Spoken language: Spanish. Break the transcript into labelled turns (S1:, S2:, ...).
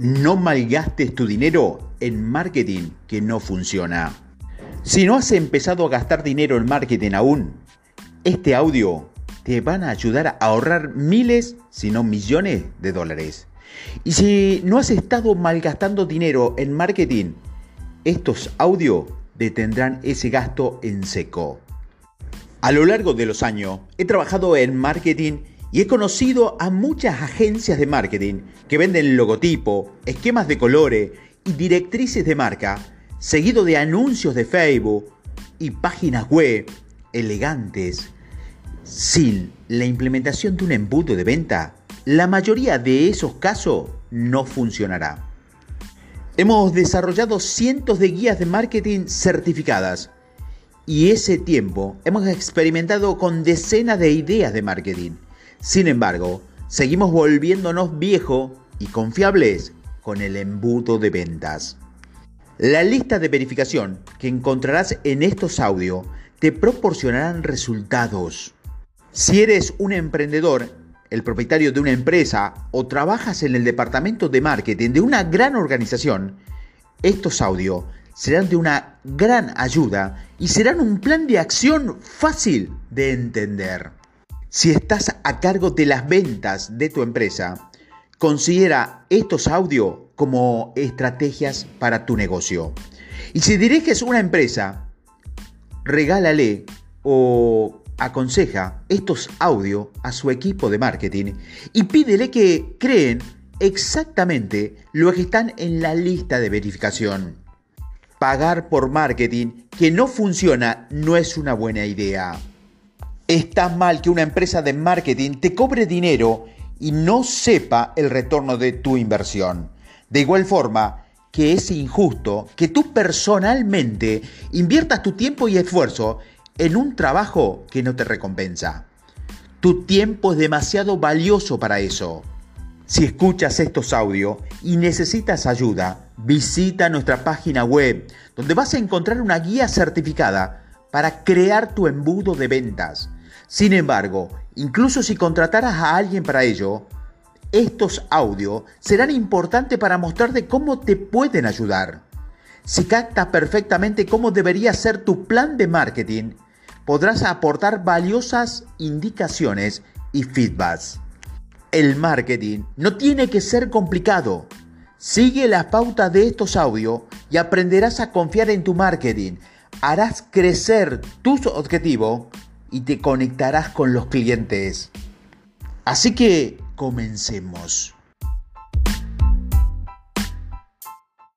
S1: No malgastes tu dinero en marketing que no funciona. Si no has empezado a gastar dinero en marketing aún, este audio te van a ayudar a ahorrar miles, si no millones de dólares. Y si no has estado malgastando dinero en marketing, estos audios detendrán ese gasto en seco. A lo largo de los años he trabajado en marketing y he conocido a muchas agencias de marketing que venden logotipo, esquemas de colores y directrices de marca, seguido de anuncios de Facebook y páginas web elegantes. Sin la implementación de un embudo de venta, la mayoría de esos casos no funcionará. Hemos desarrollado cientos de guías de marketing certificadas y ese tiempo hemos experimentado con decenas de ideas de marketing sin embargo, seguimos volviéndonos viejos y confiables con el embudo de ventas. La lista de verificación que encontrarás en estos audios te proporcionarán resultados. Si eres un emprendedor, el propietario de una empresa o trabajas en el departamento de marketing de una gran organización, estos audios serán de una gran ayuda y serán un plan de acción fácil de entender. Si estás a cargo de las ventas de tu empresa, considera estos audios como estrategias para tu negocio. Y si diriges una empresa, regálale o aconseja estos audios a su equipo de marketing y pídele que creen exactamente lo que están en la lista de verificación. Pagar por marketing que no funciona no es una buena idea. Está mal que una empresa de marketing te cobre dinero y no sepa el retorno de tu inversión. De igual forma que es injusto que tú personalmente inviertas tu tiempo y esfuerzo en un trabajo que no te recompensa. Tu tiempo es demasiado valioso para eso. Si escuchas estos audios y necesitas ayuda, visita nuestra página web donde vas a encontrar una guía certificada para crear tu embudo de ventas sin embargo, incluso si contrataras a alguien para ello, estos audios serán importantes para mostrarte cómo te pueden ayudar. Si captas perfectamente cómo debería ser tu plan de marketing, podrás aportar valiosas indicaciones y feedbacks. El marketing no tiene que ser complicado. Sigue las pautas de estos audios y aprenderás a confiar en tu marketing. Harás crecer tus objetivos y te conectarás con los clientes. Así que comencemos.